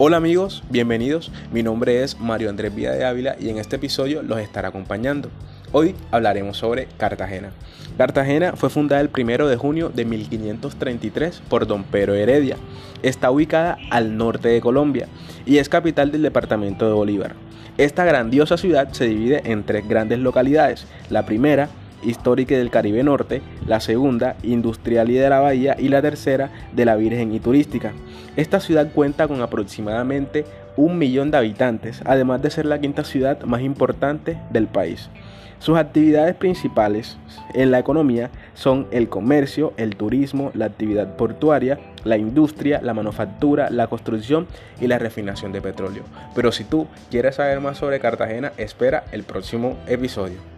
Hola amigos, bienvenidos. Mi nombre es Mario Andrés Vida de Ávila y en este episodio los estaré acompañando. Hoy hablaremos sobre Cartagena. Cartagena fue fundada el 1 de junio de 1533 por don Pedro Heredia. Está ubicada al norte de Colombia y es capital del departamento de Bolívar. Esta grandiosa ciudad se divide en tres grandes localidades. La primera, histórica del Caribe Norte, la segunda, industrial y de la Bahía, y la tercera, de la Virgen y turística. Esta ciudad cuenta con aproximadamente un millón de habitantes, además de ser la quinta ciudad más importante del país. Sus actividades principales en la economía son el comercio, el turismo, la actividad portuaria, la industria, la manufactura, la construcción y la refinación de petróleo. Pero si tú quieres saber más sobre Cartagena, espera el próximo episodio.